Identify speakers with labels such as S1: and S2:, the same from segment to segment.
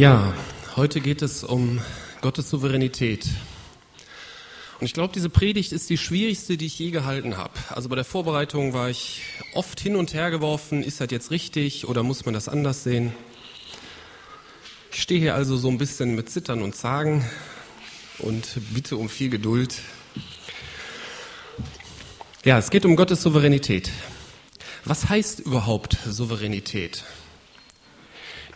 S1: Ja, heute geht es um Gottes Souveränität. Und ich glaube, diese Predigt ist die schwierigste, die ich je gehalten habe. Also bei der Vorbereitung war ich oft hin und her geworfen, ist das jetzt richtig oder muss man das anders sehen? Ich stehe hier also so ein bisschen mit Zittern und Zagen und bitte um viel Geduld. Ja, es geht um Gottes Souveränität. Was heißt überhaupt Souveränität?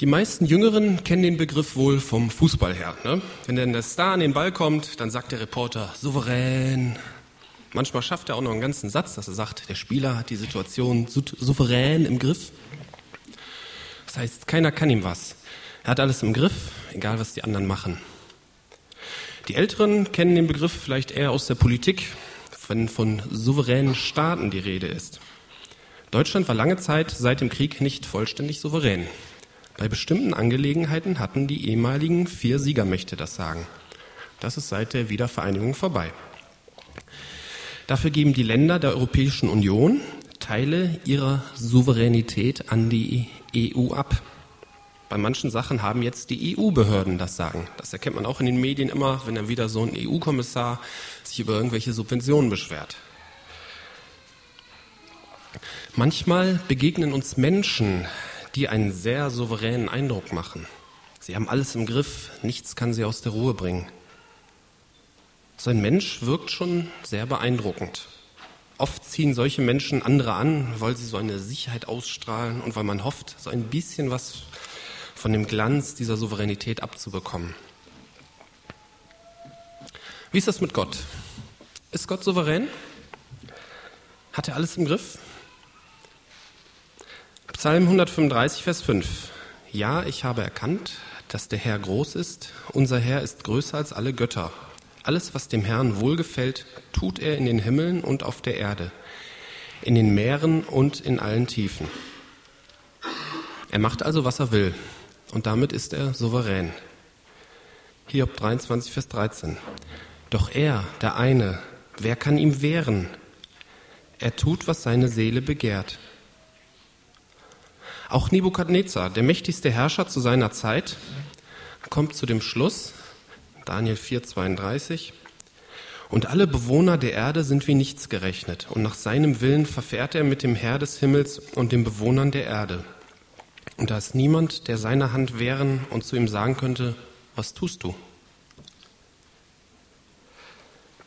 S1: Die meisten Jüngeren kennen den Begriff wohl vom Fußball her. Ne? Wenn dann der Star an den Ball kommt, dann sagt der Reporter souverän. Manchmal schafft er auch noch einen ganzen Satz, dass er sagt, der Spieler hat die Situation souverän im Griff. Das heißt, keiner kann ihm was. Er hat alles im Griff, egal was die anderen machen. Die Älteren kennen den Begriff vielleicht eher aus der Politik, wenn von souveränen Staaten die Rede ist. Deutschland war lange Zeit seit dem Krieg nicht vollständig souverän. Bei bestimmten Angelegenheiten hatten die ehemaligen vier Siegermächte das Sagen. Das ist seit der Wiedervereinigung vorbei. Dafür geben die Länder der Europäischen Union Teile ihrer Souveränität an die EU ab. Bei manchen Sachen haben jetzt die EU-Behörden das Sagen. Das erkennt man auch in den Medien immer, wenn dann wieder so ein EU-Kommissar sich über irgendwelche Subventionen beschwert. Manchmal begegnen uns Menschen, die einen sehr souveränen Eindruck machen. Sie haben alles im Griff, nichts kann sie aus der Ruhe bringen. So ein Mensch wirkt schon sehr beeindruckend. Oft ziehen solche Menschen andere an, weil sie so eine Sicherheit ausstrahlen und weil man hofft, so ein bisschen was von dem Glanz dieser Souveränität abzubekommen. Wie ist das mit Gott? Ist Gott souverän? Hat er alles im Griff? Psalm 135, Vers 5. Ja, ich habe erkannt, dass der Herr groß ist. Unser Herr ist größer als alle Götter. Alles, was dem Herrn wohlgefällt, tut er in den Himmeln und auf der Erde, in den Meeren und in allen Tiefen. Er macht also, was er will, und damit ist er souverän. Hiob 23, Vers 13. Doch er, der eine, wer kann ihm wehren? Er tut, was seine Seele begehrt. Auch Nebukadnezar, der mächtigste Herrscher zu seiner Zeit, kommt zu dem Schluss, Daniel 4,32, und alle Bewohner der Erde sind wie nichts gerechnet, und nach seinem Willen verfährt er mit dem Herr des Himmels und den Bewohnern der Erde. Und da ist niemand, der seine Hand wehren und zu ihm sagen könnte, was tust du?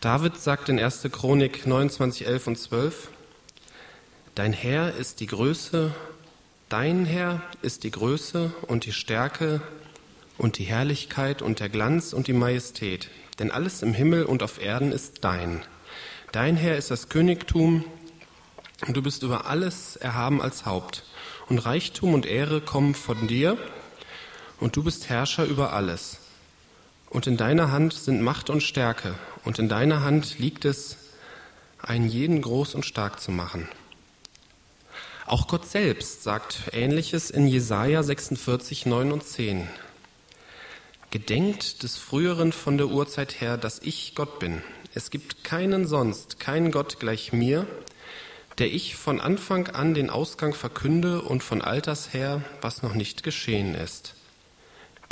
S1: David sagt in 1. Chronik 29, 11 und 12, Dein Herr ist die Größe Dein Herr ist die Größe und die Stärke und die Herrlichkeit und der Glanz und die Majestät, denn alles im Himmel und auf Erden ist dein. Dein Herr ist das Königtum und du bist über alles erhaben als Haupt. Und Reichtum und Ehre kommen von dir und du bist Herrscher über alles. Und in deiner Hand sind Macht und Stärke und in deiner Hand liegt es, einen jeden groß und stark zu machen. Auch Gott selbst sagt Ähnliches in Jesaja 46, 9 und 10. Gedenkt des Früheren von der Urzeit her, dass ich Gott bin. Es gibt keinen sonst, keinen Gott gleich mir, der ich von Anfang an den Ausgang verkünde und von Alters her, was noch nicht geschehen ist.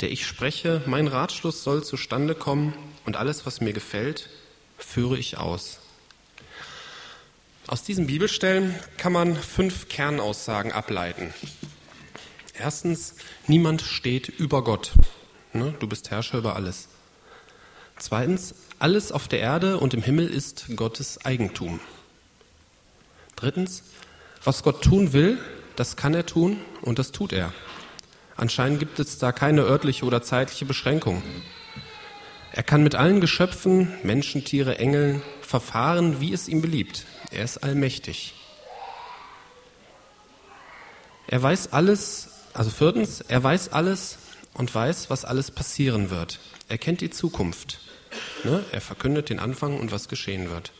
S1: Der ich spreche, mein Ratschluss soll zustande kommen und alles, was mir gefällt, führe ich aus. Aus diesen Bibelstellen kann man fünf Kernaussagen ableiten. Erstens, niemand steht über Gott. Ne? Du bist Herrscher über alles. Zweitens, alles auf der Erde und im Himmel ist Gottes Eigentum. Drittens, was Gott tun will, das kann er tun und das tut er. Anscheinend gibt es da keine örtliche oder zeitliche Beschränkung. Er kann mit allen Geschöpfen, Menschen, Tiere, Engeln verfahren, wie es ihm beliebt. Er ist allmächtig. Er weiß alles, also viertens, er weiß alles und weiß, was alles passieren wird. Er kennt die Zukunft. Ne? Er verkündet den Anfang und was geschehen wird.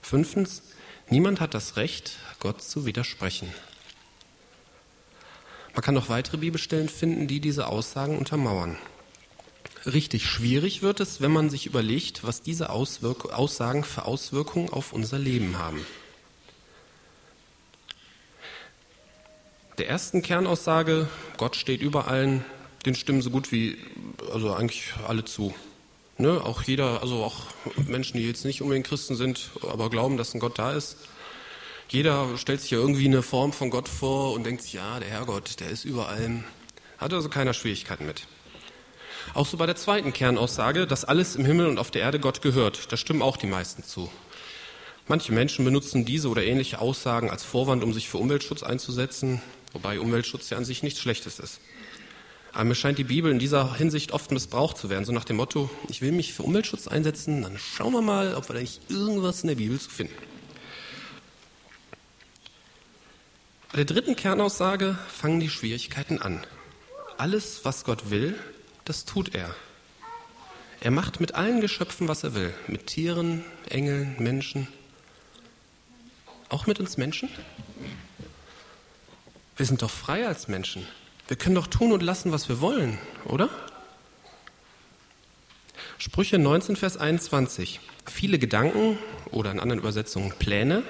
S1: Fünftens, niemand hat das Recht, Gott zu widersprechen. Man kann noch weitere Bibelstellen finden, die diese Aussagen untermauern. Richtig schwierig wird es, wenn man sich überlegt, was diese Auswirk Aussagen für Auswirkungen auf unser Leben haben. Der ersten Kernaussage, Gott steht über allen, den stimmen so gut wie, also eigentlich alle zu. Ne? Auch jeder, also auch Menschen, die jetzt nicht unbedingt Christen sind, aber glauben, dass ein Gott da ist. Jeder stellt sich ja irgendwie eine Form von Gott vor und denkt sich, ja, der Herrgott, der ist überall. Hat also keiner Schwierigkeiten mit. Auch so bei der zweiten Kernaussage, dass alles im Himmel und auf der Erde Gott gehört. Da stimmen auch die meisten zu. Manche Menschen benutzen diese oder ähnliche Aussagen als Vorwand, um sich für Umweltschutz einzusetzen, wobei Umweltschutz ja an sich nichts Schlechtes ist. Aber mir scheint die Bibel in dieser Hinsicht oft missbraucht zu werden, so nach dem Motto, ich will mich für Umweltschutz einsetzen, dann schauen wir mal, ob wir da nicht irgendwas in der Bibel zu finden. Bei der dritten Kernaussage fangen die Schwierigkeiten an. Alles, was Gott will, das tut er. Er macht mit allen Geschöpfen, was er will. Mit Tieren, Engeln, Menschen. Auch mit uns Menschen? Wir sind doch frei als Menschen. Wir können doch tun und lassen, was wir wollen, oder? Sprüche 19, Vers 21. Viele Gedanken oder in anderen Übersetzungen Pläne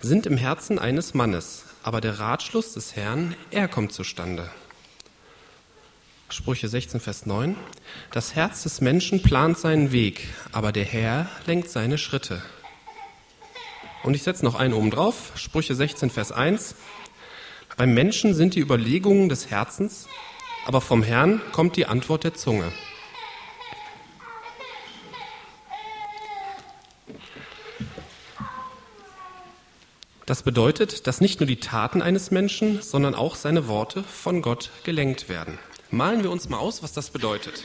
S1: sind im Herzen eines Mannes, aber der Ratschluss des Herrn, er kommt zustande. Sprüche 16, Vers 9. Das Herz des Menschen plant seinen Weg, aber der Herr lenkt seine Schritte. Und ich setze noch einen oben drauf. Sprüche 16, Vers 1. Beim Menschen sind die Überlegungen des Herzens, aber vom Herrn kommt die Antwort der Zunge. Das bedeutet, dass nicht nur die Taten eines Menschen, sondern auch seine Worte von Gott gelenkt werden. Malen wir uns mal aus, was das bedeutet.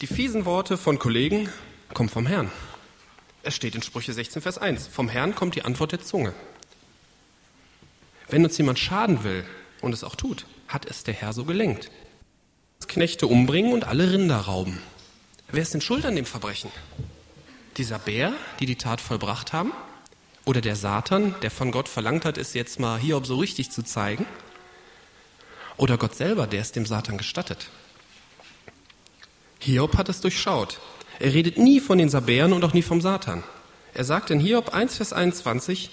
S1: Die fiesen Worte von Kollegen kommen vom Herrn. Es steht in Sprüche 16, Vers 1. Vom Herrn kommt die Antwort der Zunge. Wenn uns jemand schaden will und es auch tut, hat es der Herr so gelenkt. Knechte umbringen und alle Rinder rauben. Wer ist denn schuld an dem Verbrechen? Dieser Bär, die die Tat vollbracht haben? Oder der Satan, der von Gott verlangt hat, es jetzt mal Hiob so richtig zu zeigen? Oder Gott selber, der es dem Satan gestattet? Hiob hat es durchschaut. Er redet nie von den Sabären und auch nie vom Satan. Er sagt in Hiob 1, Vers 21,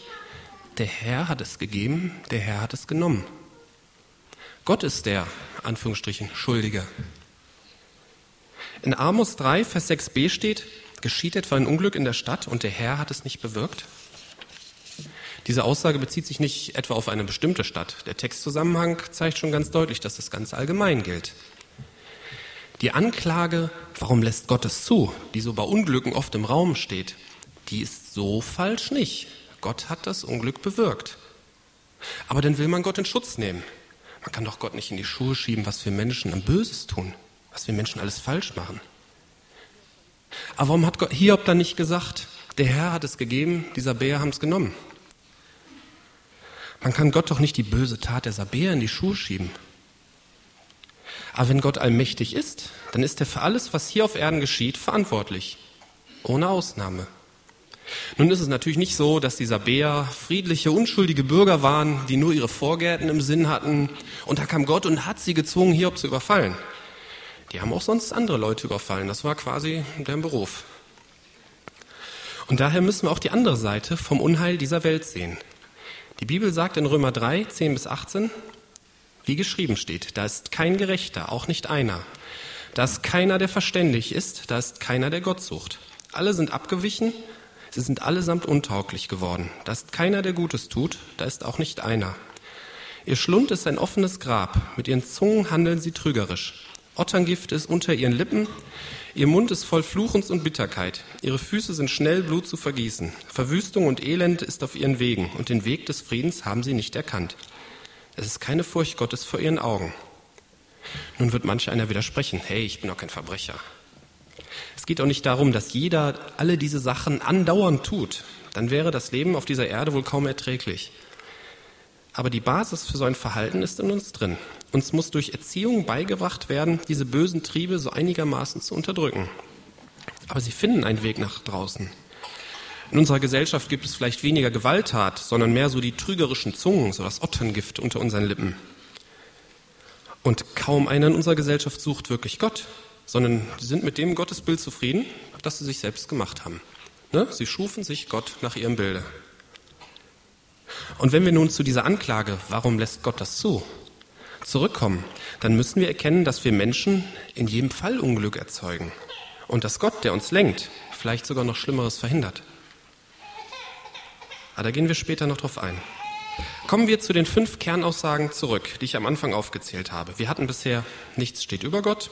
S1: der Herr hat es gegeben, der Herr hat es genommen. Gott ist der, Anführungsstrichen, Schuldige. In Amos 3, Vers 6b steht, geschieht etwa ein Unglück in der Stadt und der Herr hat es nicht bewirkt? Diese Aussage bezieht sich nicht etwa auf eine bestimmte Stadt. Der Textzusammenhang zeigt schon ganz deutlich, dass das ganz allgemein gilt. Die Anklage, warum lässt Gott es zu, die so bei Unglücken oft im Raum steht, die ist so falsch nicht. Gott hat das Unglück bewirkt. Aber dann will man Gott in Schutz nehmen. Man kann doch Gott nicht in die Schuhe schieben, was wir Menschen am Böses tun, was wir Menschen alles falsch machen. Aber warum hat Gott Hiob dann nicht gesagt, der Herr hat es gegeben, die Sabäer haben es genommen? Man kann Gott doch nicht die böse Tat der Sabäer in die Schuhe schieben. Aber wenn Gott allmächtig ist, dann ist er für alles, was hier auf Erden geschieht, verantwortlich. Ohne Ausnahme. Nun ist es natürlich nicht so, dass die Sabäer friedliche, unschuldige Bürger waren, die nur ihre Vorgärten im Sinn hatten. Und da kam Gott und hat sie gezwungen, Hiob zu überfallen. Die haben auch sonst andere Leute überfallen. Das war quasi deren Beruf. Und daher müssen wir auch die andere Seite vom Unheil dieser Welt sehen. Die Bibel sagt in Römer 3, 10 bis 18, wie geschrieben steht, da ist kein Gerechter, auch nicht einer. Da ist keiner, der verständig ist, da ist keiner, der Gott sucht. Alle sind abgewichen, Sie sind allesamt untauglich geworden. Da ist keiner, der Gutes tut, da ist auch nicht einer. Ihr Schlund ist ein offenes Grab, mit ihren Zungen handeln sie trügerisch. Otterngift ist unter ihren Lippen, ihr Mund ist voll Fluchens und Bitterkeit, ihre Füße sind schnell Blut zu vergießen. Verwüstung und Elend ist auf ihren Wegen, und den Weg des Friedens haben sie nicht erkannt. Es ist keine Furcht Gottes vor ihren Augen. Nun wird manch einer widersprechen, hey, ich bin doch kein Verbrecher. Es geht auch nicht darum, dass jeder alle diese Sachen andauernd tut. Dann wäre das Leben auf dieser Erde wohl kaum erträglich. Aber die Basis für so ein Verhalten ist in uns drin. Uns muss durch Erziehung beigebracht werden, diese bösen Triebe so einigermaßen zu unterdrücken. Aber sie finden einen Weg nach draußen. In unserer Gesellschaft gibt es vielleicht weniger Gewalttat, sondern mehr so die trügerischen Zungen, so das Otterngift unter unseren Lippen. Und kaum einer in unserer Gesellschaft sucht wirklich Gott sondern sie sind mit dem Gottesbild zufrieden, das sie sich selbst gemacht haben. Ne? Sie schufen sich Gott nach ihrem Bilde. Und wenn wir nun zu dieser Anklage, warum lässt Gott das zu, zurückkommen, dann müssen wir erkennen, dass wir Menschen in jedem Fall Unglück erzeugen und dass Gott, der uns lenkt, vielleicht sogar noch Schlimmeres verhindert. Aber da gehen wir später noch drauf ein. Kommen wir zu den fünf Kernaussagen zurück, die ich am Anfang aufgezählt habe. Wir hatten bisher, nichts steht über Gott,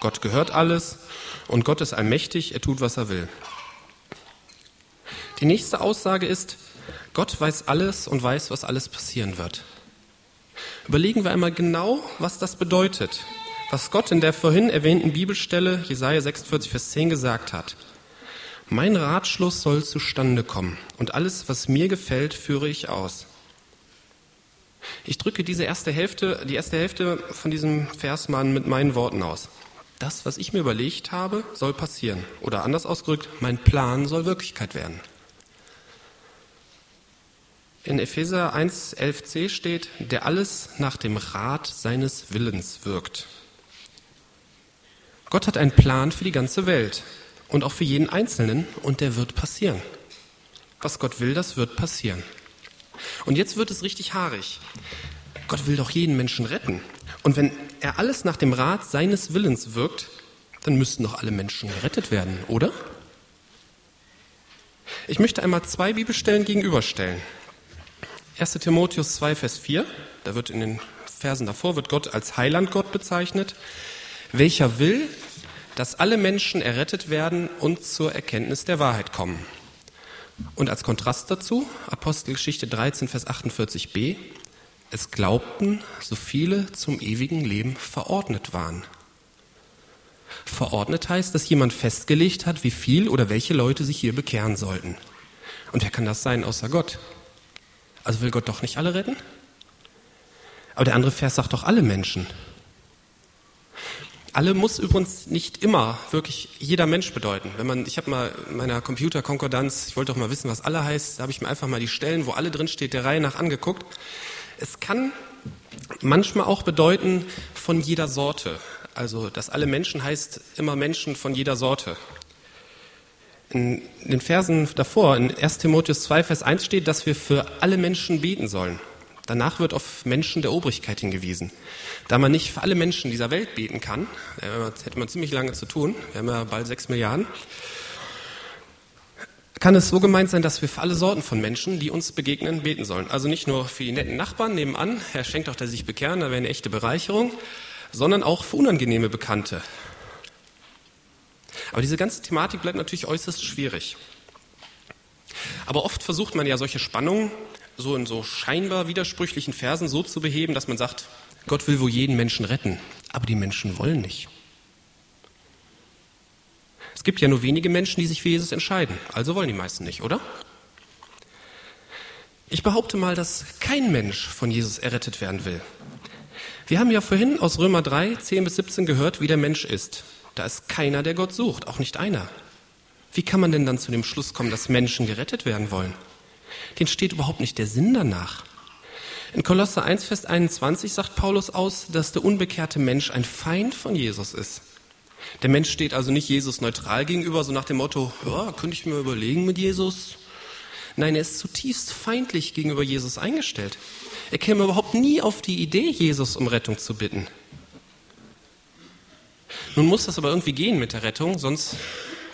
S1: Gott gehört alles und Gott ist allmächtig, er tut, was er will. Die nächste Aussage ist, Gott weiß alles und weiß, was alles passieren wird. Überlegen wir einmal genau, was das bedeutet, was Gott in der vorhin erwähnten Bibelstelle Jesaja 46, Vers 10 gesagt hat. Mein Ratschluss soll zustande kommen und alles, was mir gefällt, führe ich aus. Ich drücke diese erste Hälfte, die erste Hälfte von diesem Vers mal mit meinen Worten aus. Das, was ich mir überlegt habe, soll passieren. Oder anders ausgedrückt, mein Plan soll Wirklichkeit werden. In Epheser 1, 11c steht, der alles nach dem Rat seines Willens wirkt. Gott hat einen Plan für die ganze Welt und auch für jeden Einzelnen und der wird passieren. Was Gott will, das wird passieren. Und jetzt wird es richtig haarig. Gott will doch jeden Menschen retten. Und wenn er alles nach dem Rat seines Willens wirkt, dann müssten doch alle Menschen gerettet werden, oder? Ich möchte einmal zwei Bibelstellen gegenüberstellen. 1. Timotheus 2, Vers 4, da wird in den Versen davor, wird Gott als Heilandgott bezeichnet, welcher will, dass alle Menschen errettet werden und zur Erkenntnis der Wahrheit kommen. Und als Kontrast dazu, Apostelgeschichte 13, Vers 48b, es glaubten, so viele zum ewigen Leben verordnet waren. Verordnet heißt, dass jemand festgelegt hat, wie viel oder welche Leute sich hier bekehren sollten. Und wer kann das sein außer Gott? Also will Gott doch nicht alle retten? Aber der andere Vers sagt doch alle Menschen. Alle muss übrigens nicht immer wirklich jeder Mensch bedeuten. Wenn man, ich habe mal in meiner Computerkonkordanz, ich wollte doch mal wissen, was alle heißt, da habe ich mir einfach mal die Stellen, wo alle drin steht, der Reihe nach angeguckt. Es kann manchmal auch bedeuten von jeder Sorte. Also, dass alle Menschen heißt immer Menschen von jeder Sorte. In den Versen davor, in 1 Timotheus 2, Vers 1 steht, dass wir für alle Menschen beten sollen. Danach wird auf Menschen der Obrigkeit hingewiesen. Da man nicht für alle Menschen dieser Welt beten kann, äh, hätte man ziemlich lange zu tun, wir haben ja bald sechs Milliarden, kann es so gemeint sein, dass wir für alle Sorten von Menschen, die uns begegnen, beten sollen. Also nicht nur für die netten Nachbarn nebenan, Herr schenkt doch, dass sie sich bekehren, da wäre eine echte Bereicherung, sondern auch für unangenehme Bekannte, aber diese ganze Thematik bleibt natürlich äußerst schwierig. Aber oft versucht man ja solche Spannungen so in so scheinbar widersprüchlichen Versen so zu beheben, dass man sagt, Gott will wohl jeden Menschen retten, aber die Menschen wollen nicht. Es gibt ja nur wenige Menschen, die sich für Jesus entscheiden, also wollen die meisten nicht, oder? Ich behaupte mal, dass kein Mensch von Jesus errettet werden will. Wir haben ja vorhin aus Römer 3, 10 bis 17 gehört, wie der Mensch ist. Da ist keiner, der Gott sucht, auch nicht einer. Wie kann man denn dann zu dem Schluss kommen, dass Menschen gerettet werden wollen? Den steht überhaupt nicht der Sinn danach. In Kolosse 1, Vers 21 sagt Paulus aus, dass der unbekehrte Mensch ein Feind von Jesus ist. Der Mensch steht also nicht Jesus neutral gegenüber, so nach dem Motto, ja, könnte ich mir überlegen mit Jesus? Nein, er ist zutiefst feindlich gegenüber Jesus eingestellt. Er käme überhaupt nie auf die Idee, Jesus um Rettung zu bitten. Nun muss das aber irgendwie gehen mit der Rettung, sonst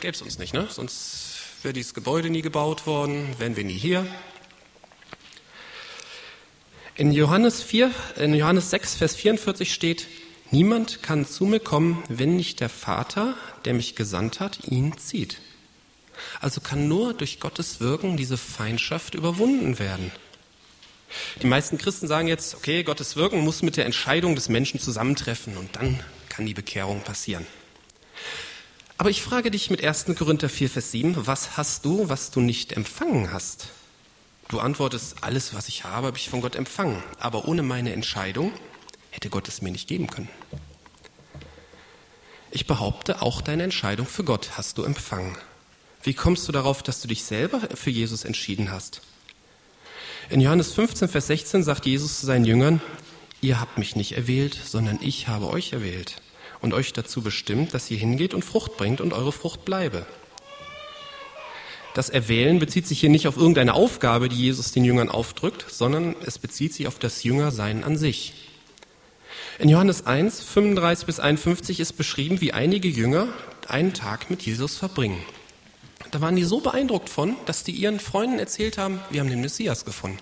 S1: gäbe es uns nicht. Ne? Sonst wäre dieses Gebäude nie gebaut worden, wären wir nie hier. In Johannes, 4, in Johannes 6, Vers 44 steht, Niemand kann zu mir kommen, wenn nicht der Vater, der mich gesandt hat, ihn zieht. Also kann nur durch Gottes Wirken diese Feindschaft überwunden werden. Die meisten Christen sagen jetzt, okay, Gottes Wirken muss mit der Entscheidung des Menschen zusammentreffen und dann kann die Bekehrung passieren. Aber ich frage dich mit 1. Korinther 4, Vers 7, was hast du, was du nicht empfangen hast? Du antwortest, alles, was ich habe, habe ich von Gott empfangen. Aber ohne meine Entscheidung hätte Gott es mir nicht geben können. Ich behaupte, auch deine Entscheidung für Gott hast du empfangen. Wie kommst du darauf, dass du dich selber für Jesus entschieden hast? In Johannes 15, Vers 16 sagt Jesus zu seinen Jüngern, ihr habt mich nicht erwählt, sondern ich habe euch erwählt und euch dazu bestimmt, dass ihr hingeht und Frucht bringt und eure Frucht bleibe. Das Erwählen bezieht sich hier nicht auf irgendeine Aufgabe, die Jesus den Jüngern aufdrückt, sondern es bezieht sich auf das Jüngersein an sich. In Johannes 1, 35 bis 51 ist beschrieben, wie einige Jünger einen Tag mit Jesus verbringen. Da waren die so beeindruckt von, dass die ihren Freunden erzählt haben, wir haben den Messias gefunden.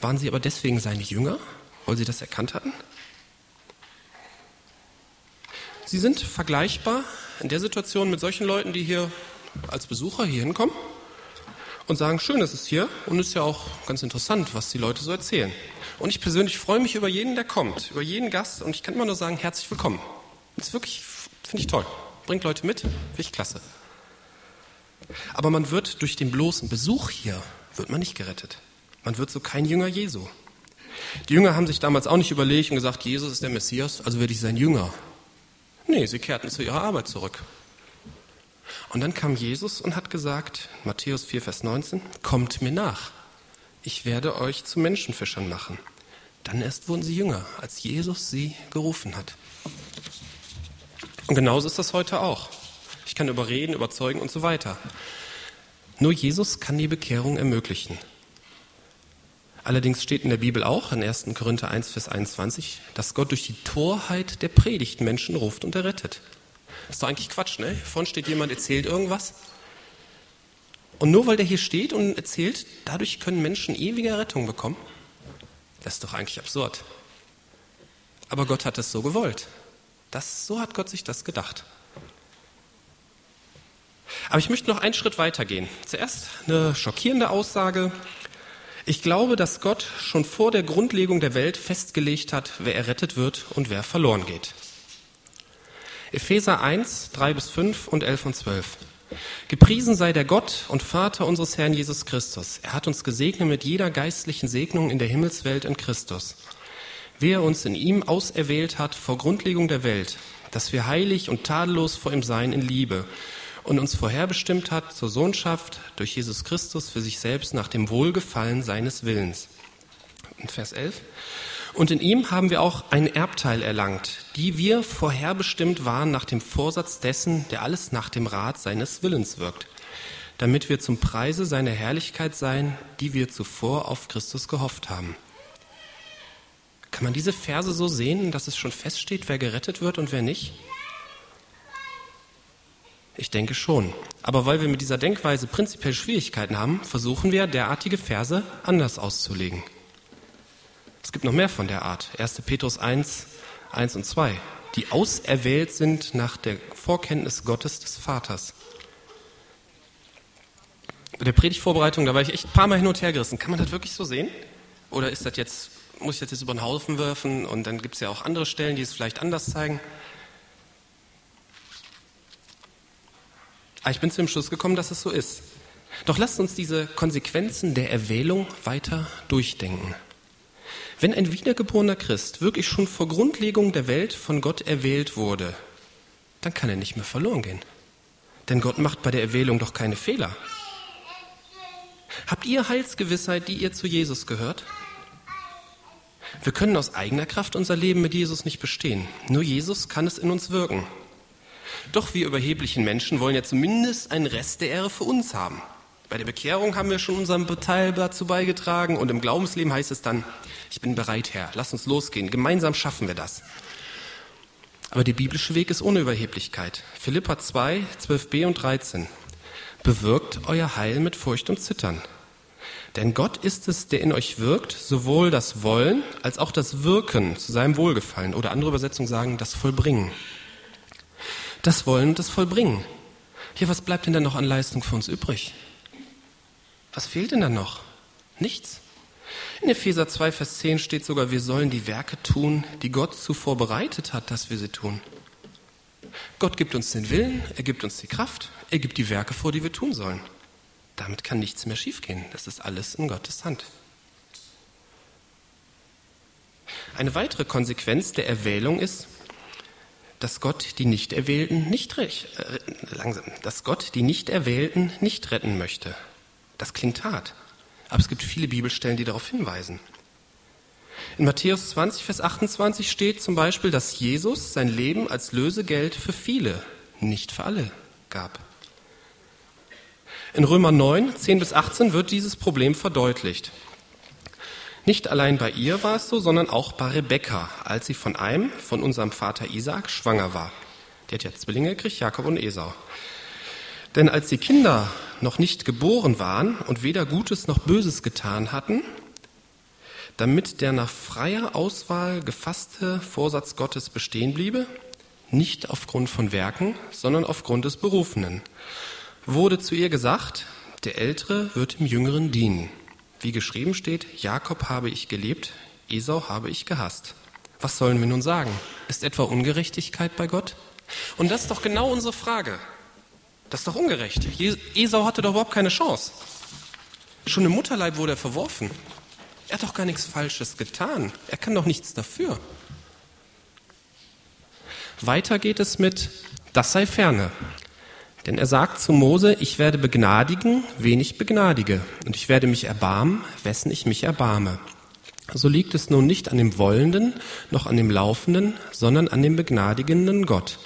S1: Waren sie aber deswegen seine Jünger, weil sie das erkannt hatten? Sie sind vergleichbar in der Situation mit solchen Leuten, die hier als Besucher hier hinkommen und sagen, schön, es ist hier und ist ja auch ganz interessant, was die Leute so erzählen. Und ich persönlich freue mich über jeden, der kommt, über jeden Gast und ich kann immer nur sagen, herzlich willkommen. Das ist wirklich, finde ich toll. Bringt Leute mit, finde ich klasse. Aber man wird durch den bloßen Besuch hier, wird man nicht gerettet. Man wird so kein Jünger Jesu. Die Jünger haben sich damals auch nicht überlegt und gesagt, Jesus ist der Messias, also werde ich sein Jünger. Nee, sie kehrten zu ihrer Arbeit zurück. Und dann kam Jesus und hat gesagt, Matthäus 4, Vers 19, kommt mir nach. Ich werde euch zu Menschenfischern machen. Dann erst wurden sie Jünger, als Jesus sie gerufen hat. Und genauso ist das heute auch. Ich kann überreden, überzeugen und so weiter. Nur Jesus kann die Bekehrung ermöglichen. Allerdings steht in der Bibel auch in 1. Korinther 1, Vers 21, dass Gott durch die Torheit der Predigt Menschen ruft und errettet. Das ist doch eigentlich Quatsch, ne? Vorne steht jemand, erzählt irgendwas. Und nur weil der hier steht und erzählt, dadurch können Menschen ewige Rettung bekommen. Das ist doch eigentlich absurd. Aber Gott hat es so gewollt. Das, so hat Gott sich das gedacht. Aber ich möchte noch einen Schritt weiter gehen. Zuerst eine schockierende Aussage. Ich glaube, dass Gott schon vor der Grundlegung der Welt festgelegt hat, wer errettet wird und wer verloren geht. Epheser 1, 3 bis 5 und 11 und 12. Gepriesen sei der Gott und Vater unseres Herrn Jesus Christus. Er hat uns gesegnet mit jeder geistlichen Segnung in der Himmelswelt in Christus. Wie er uns in ihm auserwählt hat vor Grundlegung der Welt, dass wir heilig und tadellos vor ihm seien in Liebe und uns vorherbestimmt hat zur Sohnschaft durch Jesus Christus für sich selbst nach dem Wohlgefallen seines Willens. In Vers 11. Und in ihm haben wir auch ein Erbteil erlangt, die wir vorherbestimmt waren nach dem Vorsatz dessen, der alles nach dem Rat seines Willens wirkt, damit wir zum Preise seiner Herrlichkeit seien, die wir zuvor auf Christus gehofft haben. Kann man diese Verse so sehen, dass es schon feststeht, wer gerettet wird und wer nicht? Ich denke schon. Aber weil wir mit dieser Denkweise prinzipiell Schwierigkeiten haben, versuchen wir, derartige Verse anders auszulegen. Es gibt noch mehr von der Art. 1. Petrus 1, 1 und 2, die auserwählt sind nach der Vorkenntnis Gottes des Vaters. Bei der Predigtvorbereitung, da war ich echt ein paar Mal hin und her gerissen. Kann man das wirklich so sehen? Oder ist das jetzt, muss ich das jetzt über den Haufen werfen und dann gibt es ja auch andere Stellen, die es vielleicht anders zeigen? Aber ich bin zu dem Schluss gekommen, dass es so ist. Doch lasst uns diese Konsequenzen der Erwählung weiter durchdenken. Wenn ein wiedergeborener Christ wirklich schon vor Grundlegung der Welt von Gott erwählt wurde, dann kann er nicht mehr verloren gehen. Denn Gott macht bei der Erwählung doch keine Fehler. Habt ihr Heilsgewissheit, die ihr zu Jesus gehört? Wir können aus eigener Kraft unser Leben mit Jesus nicht bestehen. Nur Jesus kann es in uns wirken. Doch wir überheblichen Menschen wollen ja zumindest einen Rest der Ehre für uns haben. Bei der Bekehrung haben wir schon unseren Teil dazu beigetragen und im Glaubensleben heißt es dann, ich bin bereit, Herr, lass uns losgehen, gemeinsam schaffen wir das. Aber der biblische Weg ist ohne Überheblichkeit. Philippa 2, 12b und 13. Bewirkt euer Heil mit Furcht und Zittern. Denn Gott ist es, der in euch wirkt, sowohl das Wollen als auch das Wirken zu seinem Wohlgefallen. Oder andere Übersetzungen sagen, das Vollbringen. Das Wollen und das Vollbringen. Hier, was bleibt denn dann noch an Leistung für uns übrig? Was fehlt denn dann noch? Nichts. In Epheser 2, Vers 10 steht sogar, wir sollen die Werke tun, die Gott zuvor bereitet hat, dass wir sie tun. Gott gibt uns den Willen, er gibt uns die Kraft, er gibt die Werke vor, die wir tun sollen. Damit kann nichts mehr schiefgehen. Das ist alles in Gottes Hand. Eine weitere Konsequenz der Erwählung ist, dass Gott die Nichterwählten nicht, äh, langsam, dass Gott die Nichterwählten nicht retten möchte. Das klingt hart, aber es gibt viele Bibelstellen, die darauf hinweisen. In Matthäus 20, Vers 28 steht zum Beispiel, dass Jesus sein Leben als Lösegeld für viele, nicht für alle, gab. In Römer 9, 10 bis 18 wird dieses Problem verdeutlicht. Nicht allein bei ihr war es so, sondern auch bei Rebekka, als sie von einem, von unserem Vater Isaak, schwanger war. Die hat ja Zwillinge gekriegt, Jakob und Esau. Denn als die Kinder noch nicht geboren waren und weder Gutes noch Böses getan hatten, damit der nach freier Auswahl gefasste Vorsatz Gottes bestehen bliebe, nicht aufgrund von Werken, sondern aufgrund des Berufenen, wurde zu ihr gesagt, der Ältere wird dem Jüngeren dienen. Wie geschrieben steht, Jakob habe ich gelebt, Esau habe ich gehasst. Was sollen wir nun sagen? Ist etwa Ungerechtigkeit bei Gott? Und das ist doch genau unsere Frage. Das ist doch ungerecht. Esau hatte doch überhaupt keine Chance. Schon im Mutterleib wurde er verworfen. Er hat doch gar nichts Falsches getan. Er kann doch nichts dafür. Weiter geht es mit, das sei ferne. Denn er sagt zu Mose, ich werde begnadigen, wen ich begnadige, und ich werde mich erbarmen, wessen ich mich erbarme. So liegt es nun nicht an dem Wollenden noch an dem Laufenden, sondern an dem begnadigenden Gott.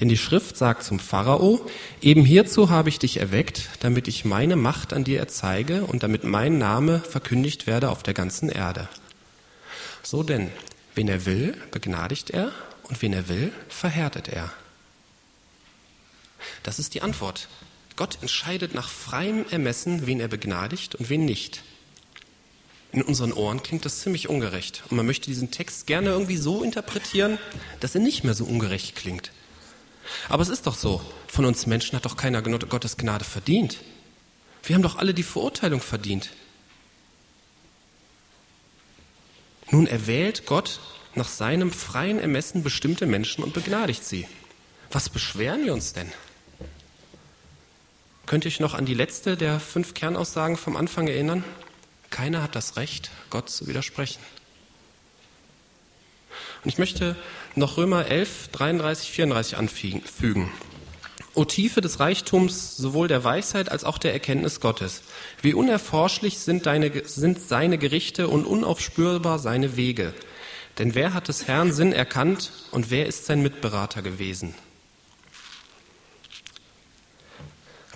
S1: Denn die Schrift sagt zum Pharao, eben hierzu habe ich dich erweckt, damit ich meine Macht an dir erzeige und damit mein Name verkündigt werde auf der ganzen Erde. So denn, wen er will, begnadigt er, und wen er will, verhärtet er. Das ist die Antwort. Gott entscheidet nach freiem Ermessen, wen er begnadigt und wen nicht. In unseren Ohren klingt das ziemlich ungerecht. Und man möchte diesen Text gerne irgendwie so interpretieren, dass er nicht mehr so ungerecht klingt. Aber es ist doch so, von uns Menschen hat doch keiner Gottes Gnade verdient. Wir haben doch alle die Verurteilung verdient. Nun erwählt Gott nach seinem freien Ermessen bestimmte Menschen und begnadigt sie. Was beschweren wir uns denn? Könnt ihr euch noch an die letzte der fünf Kernaussagen vom Anfang erinnern? Keiner hat das Recht, Gott zu widersprechen. Und ich möchte noch Römer 11, 33, 34 anfügen. O Tiefe des Reichtums sowohl der Weisheit als auch der Erkenntnis Gottes. Wie unerforschlich sind, deine, sind seine Gerichte und unaufspürbar seine Wege. Denn wer hat des Herrn Sinn erkannt und wer ist sein Mitberater gewesen?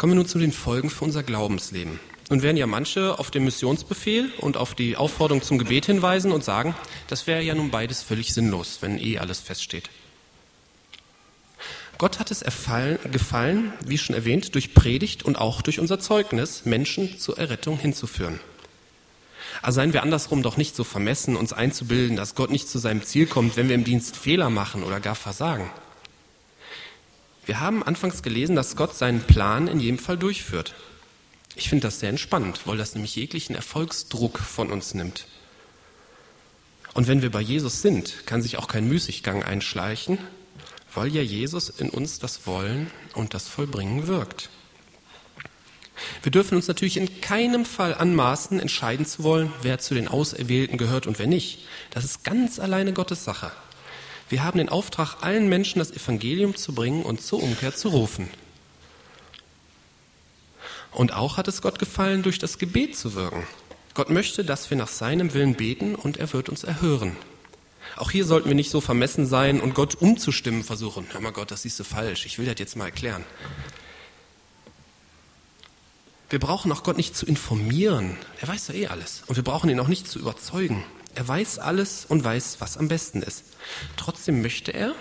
S1: Kommen wir nun zu den Folgen für unser Glaubensleben. Nun werden ja manche auf den Missionsbefehl und auf die Aufforderung zum Gebet hinweisen und sagen, das wäre ja nun beides völlig sinnlos, wenn eh alles feststeht. Gott hat es gefallen, wie schon erwähnt, durch Predigt und auch durch unser Zeugnis Menschen zur Errettung hinzuführen. Also seien wir andersrum doch nicht so vermessen, uns einzubilden, dass Gott nicht zu seinem Ziel kommt, wenn wir im Dienst Fehler machen oder gar versagen. Wir haben anfangs gelesen, dass Gott seinen Plan in jedem Fall durchführt. Ich finde das sehr entspannend, weil das nämlich jeglichen Erfolgsdruck von uns nimmt. Und wenn wir bei Jesus sind, kann sich auch kein Müßiggang einschleichen, weil ja Jesus in uns das Wollen und das Vollbringen wirkt. Wir dürfen uns natürlich in keinem Fall anmaßen, entscheiden zu wollen, wer zu den Auserwählten gehört und wer nicht. Das ist ganz alleine Gottes Sache. Wir haben den Auftrag, allen Menschen das Evangelium zu bringen und zur Umkehr zu rufen. Und auch hat es Gott gefallen, durch das Gebet zu wirken. Gott möchte, dass wir nach seinem Willen beten und er wird uns erhören. Auch hier sollten wir nicht so vermessen sein und Gott umzustimmen versuchen. Hör mal Gott, das siehst du falsch. Ich will das jetzt mal erklären. Wir brauchen auch Gott nicht zu informieren. Er weiß ja eh alles. Und wir brauchen ihn auch nicht zu überzeugen. Er weiß alles und weiß, was am besten ist. Trotzdem möchte er,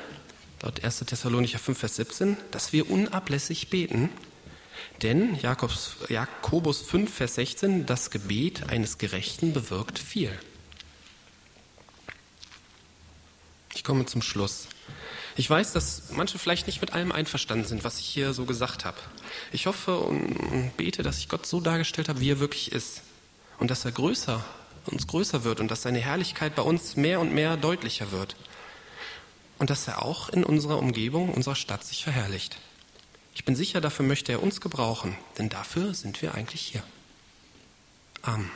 S1: laut 1. Thessalonicher 5, Vers 17, dass wir unablässig beten. Denn Jakobs, Jakobus 5, Vers 16, das Gebet eines Gerechten bewirkt viel. Ich komme zum Schluss. Ich weiß, dass manche vielleicht nicht mit allem einverstanden sind, was ich hier so gesagt habe. Ich hoffe und bete, dass ich Gott so dargestellt habe, wie er wirklich ist. Und dass er größer, uns größer wird und dass seine Herrlichkeit bei uns mehr und mehr deutlicher wird. Und dass er auch in unserer Umgebung, unserer Stadt sich verherrlicht. Ich bin sicher, dafür möchte er uns gebrauchen, denn dafür sind wir eigentlich hier. Amen.